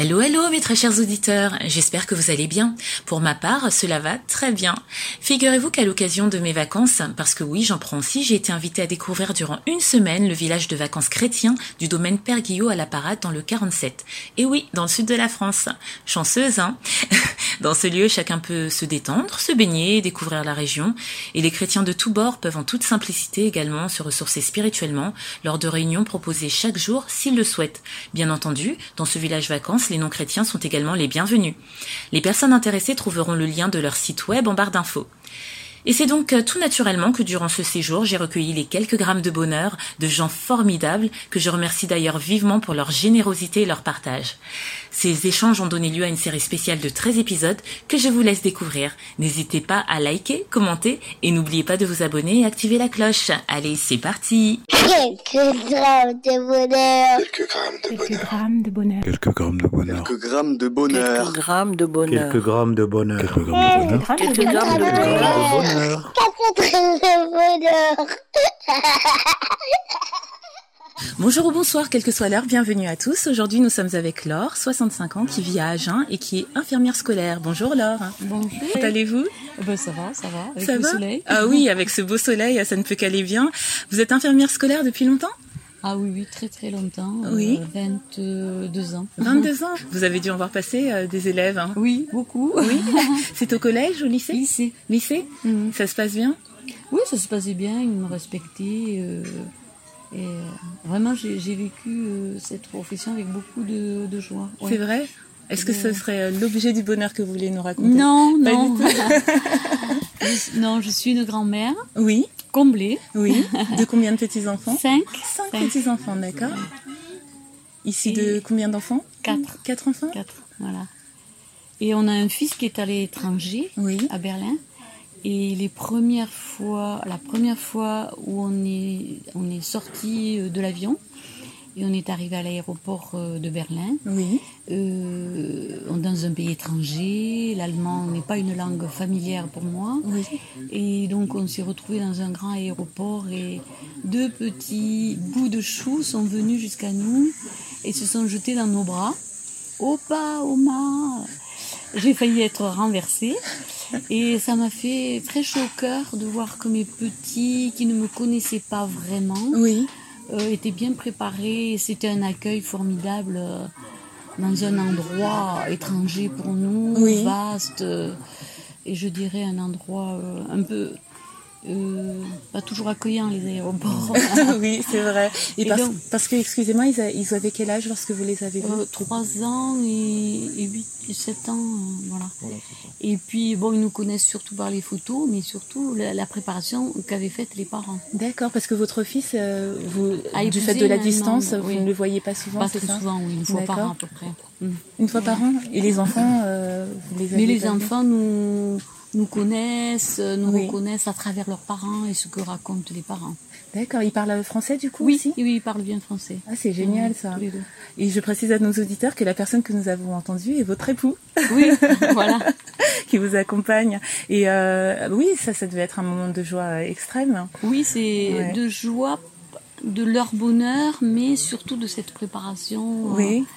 Hello, hello, mes très chers auditeurs. J'espère que vous allez bien. Pour ma part, cela va très bien. Figurez-vous qu'à l'occasion de mes vacances, parce que oui, j'en prends aussi, j'ai été invitée à découvrir durant une semaine le village de vacances chrétien du domaine Père Guillot à la Parade dans le 47. Et oui, dans le sud de la France. Chanceuse, hein? Dans ce lieu, chacun peut se détendre, se baigner, découvrir la région. Et les chrétiens de tous bords peuvent en toute simplicité également se ressourcer spirituellement lors de réunions proposées chaque jour s'ils le souhaitent. Bien entendu, dans ce village vacances, les non-chrétiens sont également les bienvenus. Les personnes intéressées trouveront le lien de leur site web en barre d'infos. Et c'est donc euh, tout naturellement que durant ce séjour, j'ai recueilli les quelques grammes de bonheur de gens formidables que je remercie d'ailleurs vivement pour leur générosité et leur partage. Ces échanges ont donné lieu à une série spéciale de 13 épisodes que je vous laisse découvrir. N'hésitez pas à liker, commenter et n'oubliez pas de vous abonner et activer la cloche. Allez, c'est parti Quelques grammes de bonheur. Quelques grammes de bonheur. Quelques grammes de bonheur. Quelques grammes de bonheur. Quelques grammes de bonheur. Quelques grammes de bonheur. Quelques grammes de bonheur. Quelques grammes de Quelques bonheur. Bonheur. Bonheur. Bonjour ou bonsoir, quelle que soit l'heure, bienvenue à tous. Aujourd'hui, nous sommes avec Laure, 65 ans, qui vit à Agen et qui est infirmière scolaire. Bonjour Laure. Bonjour. Comment allez-vous? Ben, ça va, ça va. Avec Ça le va? soleil. Ah oui, avec ce beau soleil, ça ne peut qu'aller bien. Vous êtes infirmière scolaire depuis longtemps? Ah oui, oui, très très longtemps. Oui. Euh, 22 ans. 22 ans. Vous avez dû en voir passer euh, des élèves. hein. Oui, beaucoup. Oui. C'est au collège, au lycée? Lycée. Lycée Mhm. Ça se passe bien? Oui, ça se passait bien, ils me respectaient. euh, et euh, vraiment, j'ai vécu cette profession avec beaucoup de, de joie. Ouais. C'est vrai? Est-ce que ce serait l'objet du bonheur que vous voulez nous raconter? Non, Pas non. du tout. Non, je suis une grand-mère Oui, comblée. oui. De combien de petits-enfants Cinq, Cinq Cinq. petits-enfants, d'accord. Ici de combien d'enfants quatre. Quatre enfants Quatre, voilà. Et on a un fils qui est à l'étranger. Oui. à Berlin. Et les premières fois, la première fois où on est, on est sorti euh, de l'avion et on est arrivé à l'aéroport euh, de Berlin, Oui. euh, on est dans un pays étranger, l'allemand n'est pas une langue familière pour moi. Oui. Et donc on s'est retrouvé dans un grand aéroport et deux petits bouts de chou sont venus jusqu'à nous et se sont jetés dans nos bras. Opa, Oma J'ai failli être renversée et ça m'a fait très chaud au cœur de voir que mes petits qui ne me connaissaient pas vraiment Oui. Euh, étaient bien préparés. C'était un accueil formidable euh, dans un endroit étranger pour nous, Oui. vaste, euh, et je dirais un endroit euh, un peu euh, pas toujours accueillant les aéroports. oui, c'est vrai. Et, Et parce, donc- parce que, excusez-moi, ils, avaient quel âge lorsque vous les avez vus? Euh, 3 ans et, et 8 et 7 ans, euh, voilà. Et puis, bon, ils nous connaissent surtout par les photos, mais surtout la, la préparation qu'avaient faite les parents. D'accord, parce que votre fils, euh, vous, A du fait de la distance, vous oui. ne le voyez pas souvent, Pas c'est très ça? souvent, oui, une fois par an à peu près. Une fois par an Et les enfants, euh, vous les avez Mais les enfants nous, nous connaissent, nous Oui. reconnaissent à travers leurs parents et ce que racontent les parents. D'accord, ils parlent français du coup Oui, aussi oui, ils parlent bien français. Ah, c'est génial ça. Et je précise à nos auditeurs que la personne que nous avons entendue est votre époux Oui, voilà. qui vous accompagne. Et euh, oui, ça, ça devait être un moment de joie euh, extrême. Oui, c'est Ouais. de joie, de leur bonheur, mais surtout de cette préparation euh, Oui, euh,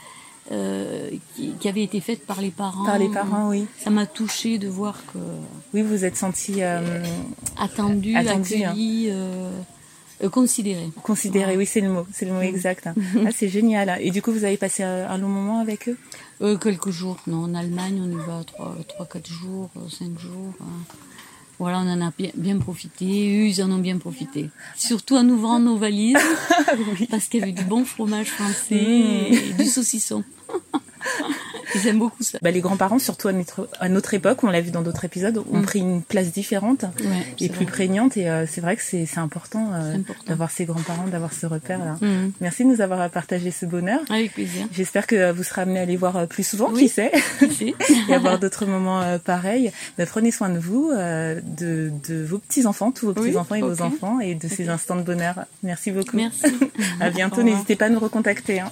qui, qui avait été faite par les parents. par les parents, oui. Ça m'a touchée de voir que Oui, vous êtes senti euh, attendu, Attendu, hein. accueilli, euh, euh, considéré. considéré. Oui, c'est le mot, c'est le mot exact. hein. Ah, c'est génial. Et du coup, vous avez passé un, un long moment avec eux? Euh, quelques jours, non, en Allemagne, on y va 3-4 jours, 5 jours. hein. Voilà, on en a bien, bien profité. Eux, ils en ont bien profité. Surtout en ouvrant nos valises, parce qu'il y avait du bon fromage français Mm. et du saucisson. ils aiment beaucoup ça. bah, Les grands-parents, surtout à notre, à notre époque, on l'a vu dans d'autres épisodes, ont Mm. pris une place différente Ouais, et plus vrai. prégnante. Et euh, c'est vrai que c'est important, euh, important. d'avoir ses grands-parents, d'avoir ce repère-là. Mm. Merci de nous avoir partagé ce bonheur. Avec plaisir. J'espère que vous serez amenés à les voir euh, plus souvent, Oui. qui sait, Merci. et avoir d'autres moments euh, pareils. Bah, prenez soin de vous, euh, de, de vos petits-enfants, tous vos Oui, petits-enfants et vos enfants, et de ces instants de bonheur. Merci beaucoup. Merci. À bientôt, n'hésitez pas à nous recontacter. hein.